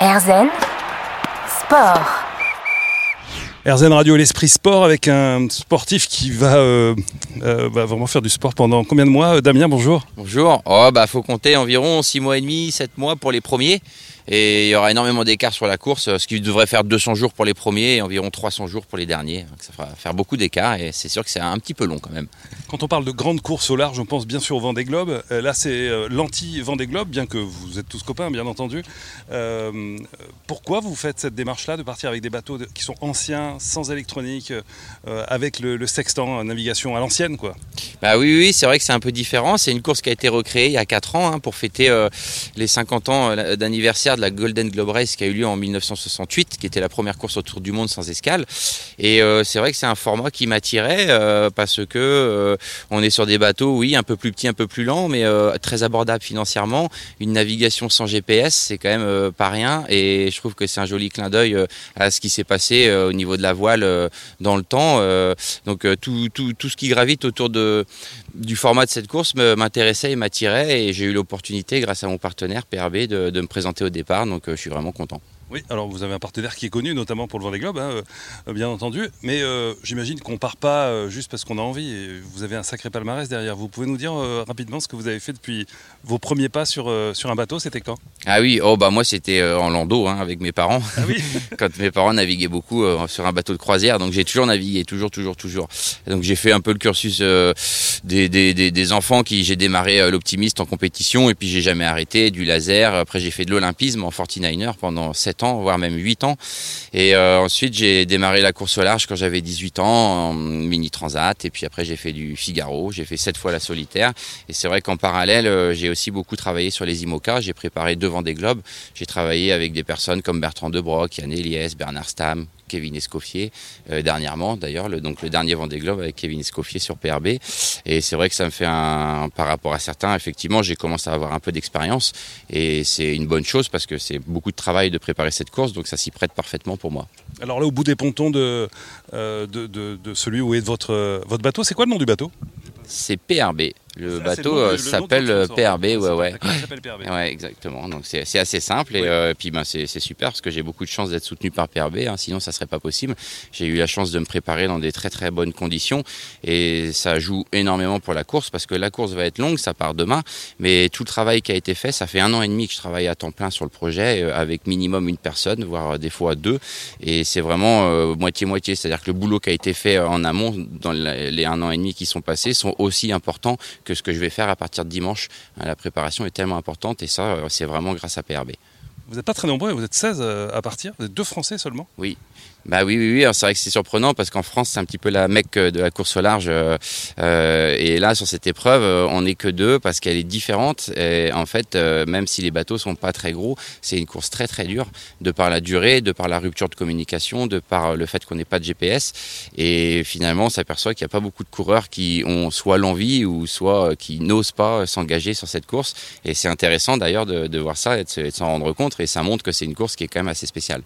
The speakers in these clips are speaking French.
Erzen Sport. RZN Radio l'Esprit Sport avec un sportif qui va, euh, euh, va vraiment faire du sport pendant combien de mois Damien, bonjour. Bonjour. Oh, bah, faut compter environ 6 mois et demi, 7 mois pour les premiers. Et il y aura énormément d'écart sur la course, ce qui devrait faire 200 jours pour les premiers et environ 300 jours pour les derniers. Donc ça va faire beaucoup d'écart et c'est sûr que c'est un petit peu long quand même. Quand on parle de grandes courses au large, on pense bien sûr au Vendée Globe. Euh, là, c'est euh, l'anti-Vendée Globe, bien que vous êtes tous copains, bien entendu. Euh, pourquoi vous faites cette démarche-là de partir avec des bateaux qui sont anciens, sans électronique, avec le, sextant, navigation à l'ancienne, quoi? Bah oui, oui, c'est vrai que c'est un peu différent. C'est une course qui a été recréée il y a 4 ans hein, pour fêter les 50 ans d'anniversaire de la Golden Globe Race qui a eu lieu en 1968, qui était la première course autour du monde sans escale. Et euh, c'est vrai que c'est un format qui m'attirait euh, parce que euh, on est sur des bateaux, oui, un peu plus petits, un peu plus lents, mais très abordables financièrement. Une navigation sans GPS, c'est quand même pas rien. Et je trouve que c'est un joli clin d'œil à ce qui s'est passé au niveau de la voile dans le temps. donc tout, tout, tout, ce qui gravite autour de, du format de cette course m'intéressait et m'attirait. Et j'ai eu l'opportunité, grâce à mon partenaire PRB, de, de me présenter au départ donc euh, je suis vraiment content. Oui, alors vous avez un partenaire qui est connu, notamment pour le Vendée Globe, hein, euh, bien entendu. Mais euh, j'imagine qu'on part pas euh, juste parce qu'on a envie. vous avez un sacré palmarès derrière. Vous pouvez nous dire rapidement ce que vous avez fait depuis vos premiers pas sur, sur un bateau. C'était quand? Ah oui, oh bah moi c'était en landau hein, avec mes parents. Ah oui quand mes parents naviguaient beaucoup sur un bateau de croisière, donc j'ai toujours navigué, toujours, toujours, toujours. donc j'ai fait un peu le cursus des, des, des, enfants qui j'ai démarré l'optimiste en compétition et puis j'ai jamais arrêté du laser. Après j'ai fait de l'olympisme en 49er pendant 7 ans, voire même 8 ans. Et euh, ensuite, j'ai démarré la course au large quand j'avais 18 ans, en mini transat. Et puis après, j'ai fait du Figaro. J'ai fait 7 fois la solitaire. Et c'est vrai qu'en parallèle, euh, j'ai aussi beaucoup travaillé sur les IMOCA. J'ai préparé devant des globes. J'ai travaillé avec des personnes comme Bertrand Debroc, Yann Eliès, Bernard Stam, Kevin Escoffier euh, dernièrement d'ailleurs le, donc le dernier Vendée Globe avec Kevin Escoffier sur PRB et c'est vrai que ça me fait un par rapport à certains effectivement j'ai commencé à avoir un peu d'expérience. Et c'est une bonne chose parce que c'est beaucoup de travail de préparer cette course donc ça s'y prête parfaitement pour moi. Alors là au bout des pontons de, euh, de, de, celui où est votre, votre bateau c'est quoi le nom du bateau? C'est PRB le bateau s'appelle PRB, ouais, ouais. Ouais, exactement. Donc c'est assez simple et, euh, puis ben, c'est super parce que j'ai beaucoup de chance d'être soutenu par PRB, hein, sinon ça serait pas possible. J'ai eu la chance de me préparer dans des très très bonnes conditions et ça joue énormément pour la course parce que la course va être longue, ça part demain, mais tout le travail qui a été fait, ça fait un an et demi que je travaille à temps plein sur le projet euh, avec minimum une personne, voire des fois deux, et c'est vraiment euh, moitié-moitié, c'est-à-dire que le boulot qui a été fait en amont dans les un an et demi qui sont passés sont aussi importants que ce que je vais faire à partir de dimanche. La préparation est tellement importante et ça, euh, c'est vraiment grâce à PRB. Vous n'êtes pas très nombreux, vous êtes 16 euh, à partir, vous êtes deux Français seulement Oui, bah oui, oui, oui. C'est vrai que c'est surprenant parce qu'en France, c'est un petit peu la mecque de la course au large. Euh, euh et là, sur cette épreuve, euh, on n'est que deux parce qu'elle est différente. Et en fait, euh, même si les bateaux sont pas très gros, c'est une course très très dure de par la durée, de par la rupture de communication, de par le fait qu'on n'ait pas de GPS. Et finalement, on s'aperçoit qu'il n'y a pas beaucoup de coureurs qui ont soit l'envie ou soit qui n'osent pas s'engager sur cette course. Et c'est intéressant d'ailleurs de, voir ça et de s'en rendre compte. Et ça montre que c'est une course qui est quand même assez spéciale.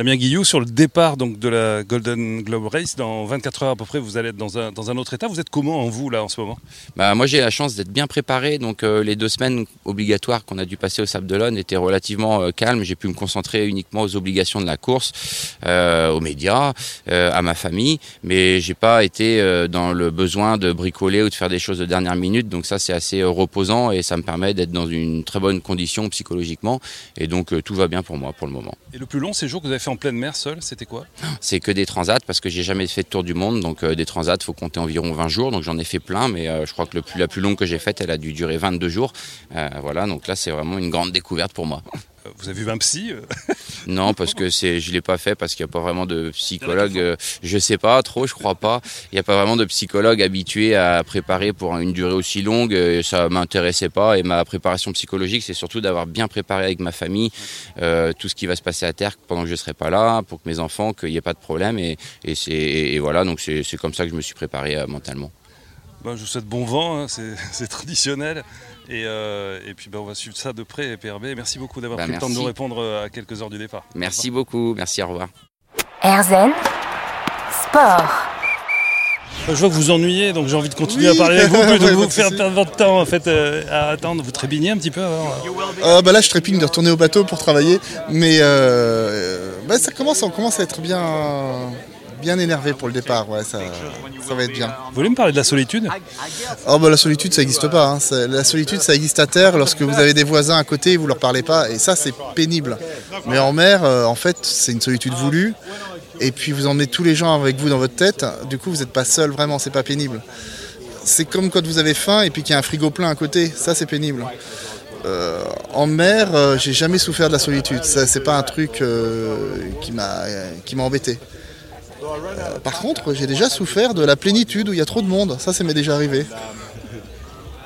Damien Guillou, sur le départ donc, de la Golden Globe Race, dans 24 heures à peu près, vous allez être dans un, dans un autre état. Vous êtes comment en vous là en ce moment? Bah, Moi j'ai la chance d'être bien préparé. Donc euh, les deux semaines obligatoires qu'on a dû passer au Sable d'Olonne étaient relativement euh, calmes. J'ai pu me concentrer uniquement aux obligations de la course, euh, aux médias, à ma famille. Mais j'ai pas été dans le besoin de bricoler ou de faire des choses de dernière minute. Donc ça c'est assez reposant et ça me permet d'être dans une très bonne condition psychologiquement. Et donc tout va bien pour moi pour le moment. Et le plus long séjour que vous avez fait en pleine mer seul, c'était quoi? C'est que des transats parce que j'ai jamais fait de tour du monde. Donc euh, des transats, faut compter environ 20 jours. Donc j'en ai fait plein, mais euh, je crois que la plus longue que j'ai faite, elle a dû durer 22 jours. Euh, voilà, donc là c'est vraiment une grande découverte pour moi. Vous avez vu un psy euh Non, parce que c'est, je l'ai pas fait parce qu'il n'y a pas vraiment de psychologue. Euh, je sais pas trop, je crois pas. Il n'y a pas vraiment de psychologue habitué à préparer pour une durée aussi longue. Ça m'intéressait pas. Et ma préparation psychologique, c'est surtout d'avoir bien préparé avec ma famille euh, tout ce qui va se passer à terre pendant que je serai pas là, pour que mes enfants, qu'il n'y ait pas de problème. Et, et c'est, et voilà, donc c'est, c'est comme ça que je me suis préparé mentalement. Ben, je vous souhaite bon vent, hein, c'est traditionnel. Et, euh, et puis ben, on va suivre ça de près, PRB. Merci beaucoup d'avoir bah, pris le temps de nous répondre euh, à quelques heures du départ. Merci beaucoup, merci, au revoir. Erzen Sport. Je vois que vous ennuyez, donc j'ai envie de continuer à parler avec vous plutôt que vous faire perdre votre temps en fait euh, à attendre. Vous trépignez un petit peu avant. Euh, bah là, je trépigne de retourner au bateau pour travailler, mais euh, bah, ça commence, on commence à être bien, bien énervé pour le départ. Ouais, ça, ça va être bien. Vous voulez me parler de la solitude? Oh bah la solitude, ça n'existe pas. hein. La solitude, ça existe à terre lorsque vous avez des voisins à côté et vous leur parlez pas, et ça, c'est pénible. Mais en mer, euh, en fait, c'est une solitude voulue. Et puis vous emmenez tous les gens avec vous dans votre tête. Du coup, vous n'êtes pas seul vraiment. C'est pas pénible. C'est comme quand vous avez faim et puis qu'il y a un frigo plein à côté. Ça, c'est pénible. Euh, en mer, euh, j'ai jamais souffert de la solitude. Ça, c'est pas un truc qui m'a euh, qui m'a embêté. Par contre, j'ai déjà souffert de la plénitude où il y a trop de monde. Ça, ça m'est déjà arrivé.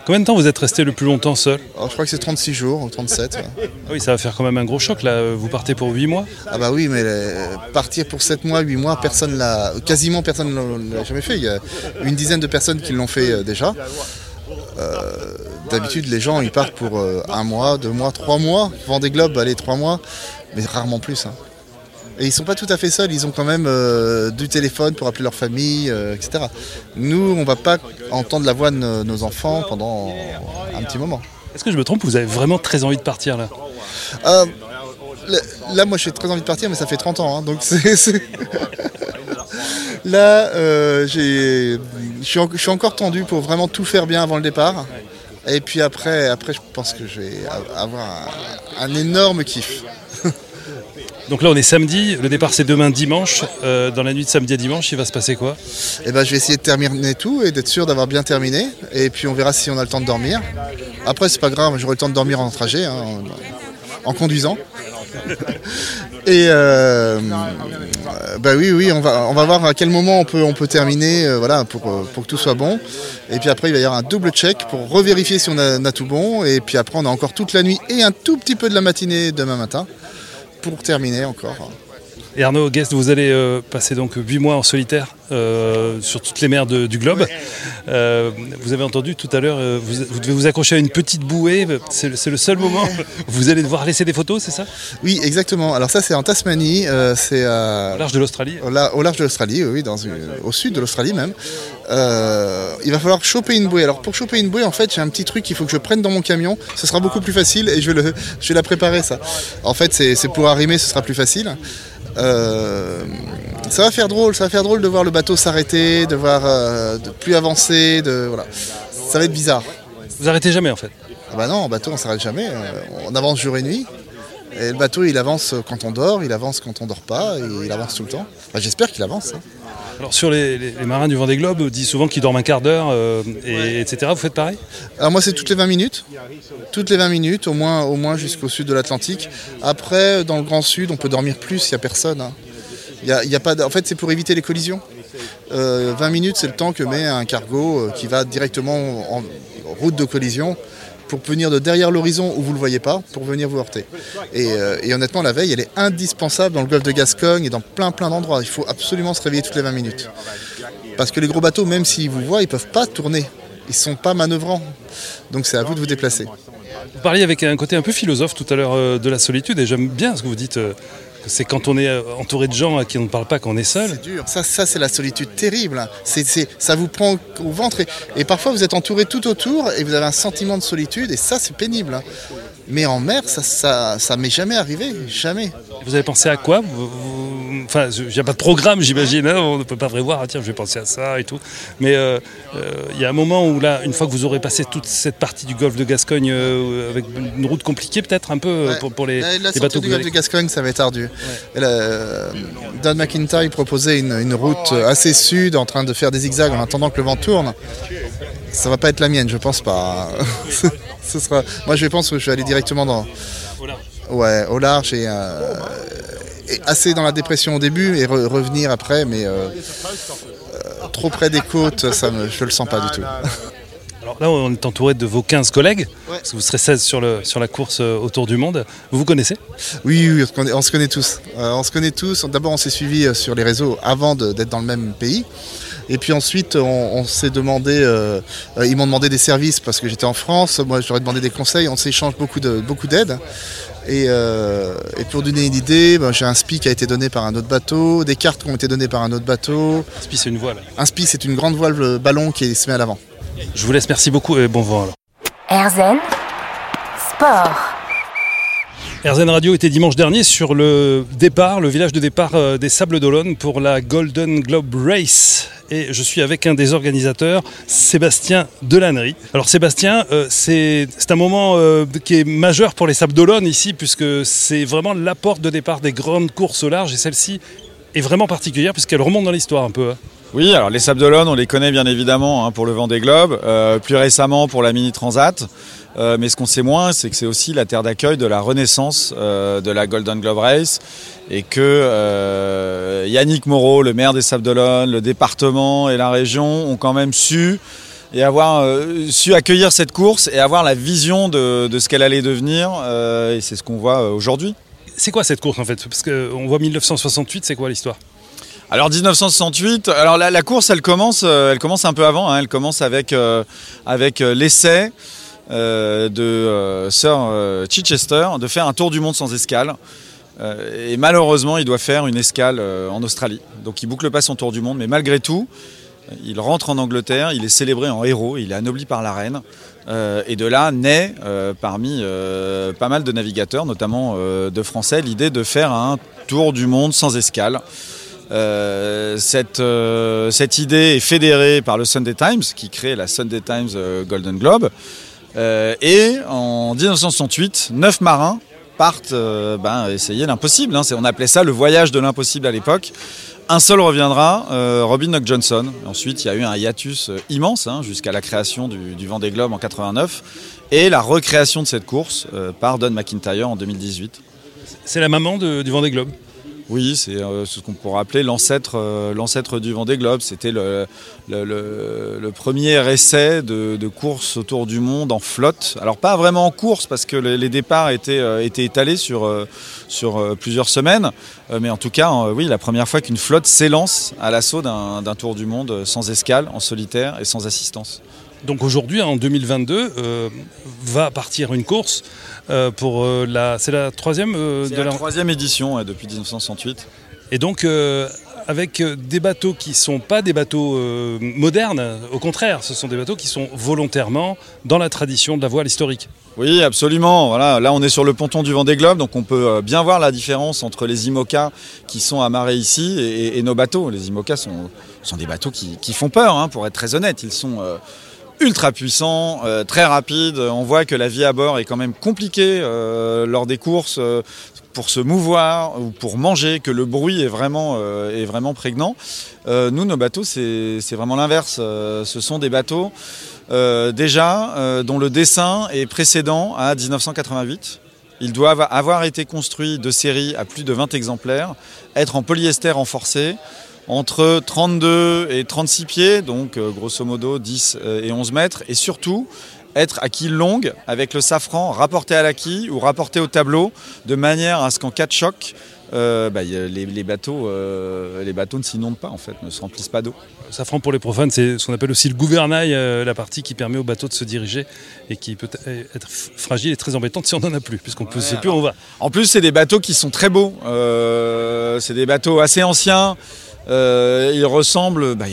Combien de temps vous êtes resté le plus longtemps seul? Alors, je crois que c'est 36 jours ou 37. ouais. Ah Oui, ça va faire quand même un gros choc là. Vous partez pour 8 mois? Ah bah oui, mais euh, partir pour 7 mois, 8 mois, personne l'a, quasiment personne ne l'a jamais fait. Il y a une dizaine de personnes qui l'ont fait euh, déjà. Euh, D'habitude, les gens ils partent pour un mois, deux mois, trois mois. Vendée Globe, allez, trois mois, mais rarement plus. hein. Et ils sont pas tout à fait seuls, ils ont quand même euh, du téléphone pour appeler leur famille, euh, etc. Nous, on va pas entendre la voix de nos- nos enfants pendant un petit moment. Est-ce que je me trompe Vous avez vraiment très envie de partir là? Euh, là, moi, j'ai très envie de partir, mais ça fait 30 ans. hein, donc, c'est. là, j'ai- je suis encore tendu pour vraiment tout faire bien avant le départ. Et puis après, après je pense que je vais avoir un, un énorme kiff. Donc là, on est samedi. Le départ, c'est demain dimanche. Euh, dans la nuit de samedi à dimanche, il va se passer quoi? Et ben, je vais essayer de terminer tout et d'être sûr d'avoir bien terminé. Et puis, on verra si on a le temps de dormir. Après, c'est pas grave, j'aurai le temps de dormir en trajet, hein, en, conduisant. Et euh, bah oui, oui, on va, voir à quel moment on peut, terminer, euh, voilà, pour, pour que tout soit bon. Et puis après, il va y avoir un double check pour revérifier si on a, on a tout bon. Et puis après, on a encore toute la nuit et un tout petit peu de la matinée demain matin pour terminer encore. Et Arnaud Guest, vous allez euh, passer donc 8 mois en solitaire euh, sur toutes les mers de- du globe. Euh, vous avez entendu tout à l'heure, vous, vous devez vous accrocher à une petite bouée. C'est le, seul moment où vous allez devoir laisser des photos, c'est ça? Oui, exactement. Alors ça, c'est en Tasmanie. c'est Au large de l'Australie. au, la- au large de l'Australie, oui, dans une- au sud de l'Australie même. Il va falloir choper une bouée. Alors pour choper une bouée, en fait, j'ai un petit truc qu'il faut que je prenne dans mon camion. Ce sera beaucoup plus facile et je vais, le, je vais la préparer ça. En fait, c'est pour arrimer, ce sera plus facile. Euh, ça va faire drôle, ça va faire drôle de voir le bateau s'arrêter, de voir euh, de plus avancer, de voilà. Ça va être bizarre. Vous arrêtez jamais en fait. Ah bah non, en bateau on s'arrête jamais. Euh, On avance jour et nuit. Et le bateau il avance quand on dort, il avance quand on dort pas, et il avance tout le temps. Enfin, J'espère qu'il avance. hein. Alors sur les, les- les marins du Vendée Globe disent souvent qu'ils dorment un quart d'heure, euh, et, etc. Vous faites pareil? Alors moi c'est toutes les 20 minutes. Toutes les 20 minutes, au moins, au moins jusqu'au sud de l'Atlantique. Après, dans le Grand Sud, on peut dormir plus, il n'y a personne. hein. Y a, y a pas de- En fait, c'est pour éviter les collisions. Euh, 20 minutes, c'est le temps que met un cargo euh, qui va directement en route de collision pour venir de derrière l'horizon où vous ne le voyez pas, pour venir vous heurter. Et, euh, et honnêtement, la veille, elle est indispensable dans le golfe de Gascogne et dans plein plein d'endroits. Il faut absolument se réveiller toutes les 20 minutes. Parce que les gros bateaux, même s'ils vous voient, ils ne peuvent pas tourner. Ils ne sont pas manœuvrants. Donc c'est à vous de vous déplacer. Vous parliez avec un côté un peu philosophe tout à l'heure euh, de la solitude, et j'aime bien ce que vous dites. euh, c'est quand on est euh, entouré de gens à qui on ne parle pas qu'on est seul. C'est dur. Ça, ça c'est la solitude terrible. C'est, c'est- ça vous prend au ventre. Et, et parfois, vous êtes entouré tout autour et vous avez un sentiment de solitude. Et ça, c'est pénible. Mais en mer, ça ça, ça m'est jamais arrivé. Jamais. Vous avez pensé à quoi Vous- vous- Enfin, il n'y a pas de programme, j'imagine. hein, on ne peut pas prévoir, ah, tiens, je vais penser à ça et tout. Mais euh, euh, il y a un moment où, là, une fois que vous aurez passé toute cette partie du golfe de Gascogne euh, avec une route compliquée, peut-être un peu Ouais. pour, pour les, La, la les bateaux du golfe de Gascogne, ça va être ardu. Euh, Don McIntyre proposait une, une route assez sud, en train de faire des zigzags en attendant que le vent tourne. Ça va pas être la mienne, je pense pas. Ce sera. Moi, je pense que je vais aller directement dans. Ouais, au large et, euh, et assez dans la dépression au début et re- revenir après, mais euh, euh, trop près des côtes, ça me, je le sens pas du tout. Alors là, on est entouré de vos 15 collègues, Ouais. parce que vous serez 16 sur, le, sur la course autour du monde. Vous vous connaissez? Oui, oui, on se connaît, on se connaît tous. On se connaît tous. D'abord, on s'est suivis sur les réseaux avant d'être dans le même pays. Et puis ensuite, on, on s'est demandé, euh, ils m'ont demandé des services parce que j'étais en France. Moi, ai demandé des conseils. On s'échange beaucoup de beaucoup d'aide. Et, euh, et pour donner une idée, ben, j'ai un spi qui a été donné par un autre bateau, des cartes qui ont été données par un autre bateau. Spi, c'est une voile. Un spi, c'est une grande voile euh, ballon qui se met à l'avant. Je vous laisse, merci beaucoup et bon vent alors. Erzen Sport. RZN Radio était dimanche dernier sur le départ, le village de départ euh, des Sables d'Olonne pour la Golden Globe Race. Et je suis avec un des organisateurs, Sébastien Delannery. Alors Sébastien, euh, c'est un moment euh, qui est majeur pour les Sables d'Olonne ici, puisque c'est vraiment la porte de départ des grandes courses au large. Et celle-ci est vraiment particulière, puisqu'elle remonte dans l'histoire un peu. hein. Oui, alors les Sables d'Olonne, on les connaît bien évidemment hein, pour le vent des globes, euh, plus récemment pour la Mini Transat. Euh, mais ce qu'on sait moins, c'est que c'est aussi la terre d'accueil de la renaissance euh, de la Golden Globe Race et que euh, Yannick Moreau, le maire des Sables d'Olonne, le département et la région ont quand même su et avoir su accueillir cette course et avoir la vision de, de ce qu'elle allait devenir. et c'est ce qu'on voit aujourd'hui. C'est quoi cette course en fait? Parce qu'on voit 1968, c'est quoi l'histoire? Alors 1968, alors la, la course elle commence, elle commence un peu avant, hein, elle commence avec, avec l'essai euh, de euh, Sir euh, Chichester de faire un tour du monde sans escale. Et malheureusement il doit faire une escale en Australie. Donc il boucle pas son tour du monde, mais malgré tout, il rentre en Angleterre, il est célébré en héros, il est anobli par la reine. Et de là naît, parmi pas mal de navigateurs, notamment de Français, l'idée de faire un tour du monde sans escale. Cette, cette idée est fédérée par le Sunday Times, qui crée la Sunday Times Golden Globe. Euh, et en 1968, neuf marins partent euh, ben, essayer l'impossible. hein. On appelait ça le voyage de l'impossible à l'époque. Un seul reviendra, euh, Robin Knock Johnson. Ensuite, il y a eu un hiatus immense hein, jusqu'à la création du, du Vendée Globe en 89 et la recréation de cette course par Don McIntyre en 2018. C'est la maman de- du Vendée Globe. Oui, c'est euh, ce qu'on pourrait appeler l'ancêtre euh, du Vendée Globe. C'était le, premier essai de, course autour du monde en flotte. Alors pas vraiment en course parce que les, départs étaient, euh, étaient étalés sur, plusieurs semaines. Mais en tout cas, oui, la première fois qu'une flotte s'élance à l'assaut d'un tour du monde sans escale, en solitaire et sans assistance. Donc aujourd'hui, en 2022, euh, va partir une course euh, pour euh, la. C'est la troisième euh, de la la. troisième édition ouais, depuis 1968. Et donc avec des bateaux qui sont pas des bateaux modernes, au contraire, ce sont des bateaux qui sont volontairement dans la tradition de la voile historique. Oui, absolument. Voilà, là on est sur le ponton du Vendée Globe, donc on peut bien voir la différence entre les IMOCA qui sont amarrés ici et, et nos bateaux. Les IMOCA sont, sont des bateaux qui, qui font peur, hein, pour être très honnête. Ils sont euh, ultra puissants, euh, très rapides. On voit que la vie à bord est quand même compliquée euh, lors des courses. euh, pour se mouvoir ou pour manger, que le bruit est vraiment, est vraiment prégnant. Nous, nos bateaux, c'est vraiment l'inverse. Ce sont des bateaux déjà dont le dessin est précédent à 1988. Ils doivent avoir été construits de série à plus de 20 exemplaires, être en polyester renforcé, entre 32 et 36 pieds, donc euh, grosso modo 10 euh, et 11 mètres, et surtout être à quille longue avec le safran rapporté à la quille ou rapporté au tableau, de manière à ce qu'en cas de choc, euh, bah, les, les bateaux, euh, les bateaux ne s'inondent pas en fait, ne se remplissent pas d'eau. Safran pour les profanes, c'est ce qu'on appelle aussi le gouvernail, euh, la partie qui permet au bateau de se diriger et qui peut être f- fragile et très embêtante si on n'en a plus, puisqu'on ne sait plus où on va. En plus, c'est des bateaux qui sont très beaux. C'est des bateaux assez anciens. Euh, ils ressemblent, bah,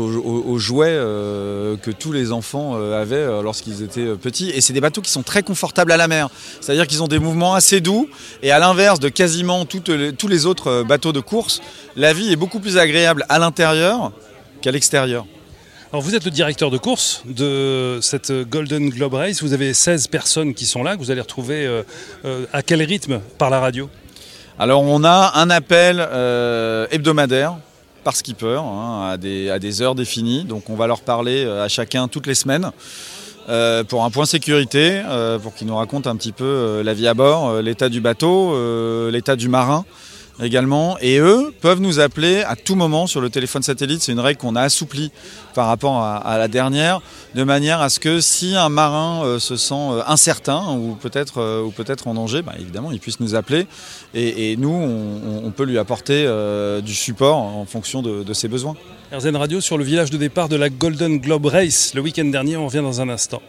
aux, aux- aux jouets euh, que tous les enfants euh, avaient euh, lorsqu'ils étaient petits. Et c'est des bateaux qui sont très confortables à la mer. C'est-à-dire qu'ils ont des mouvements assez doux. Et à l'inverse de quasiment les- tous les autres bateaux de course, la vie est beaucoup plus agréable à l'intérieur qu'à l'extérieur. Alors vous êtes le directeur de course de cette Golden Globe Race, vous avez 16 personnes qui sont là, que vous allez retrouver à quel rythme par la radio? Alors on a un appel hebdomadaire par skipper hein, à, des, heures définies. Donc on va leur parler euh, à chacun toutes les semaines euh, pour un point sécurité, euh, pour qu'ils nous racontent un petit peu la vie à bord, l'état du bateau, l'état du marin Et eux peuvent nous appeler à tout moment sur le téléphone satellite. C'est une règle qu'on a assouplie par rapport à, la dernière, de manière à ce que si un marin euh, se sent euh, incertain ou peut-être euh, ou peut-être en danger, bah, évidemment, il puisse nous appeler. Et, nous, on, peut lui apporter du support en fonction de, de ses besoins. RZN Radio sur le village de départ de la Golden Globe Race le week-end dernier, on revient dans un instant.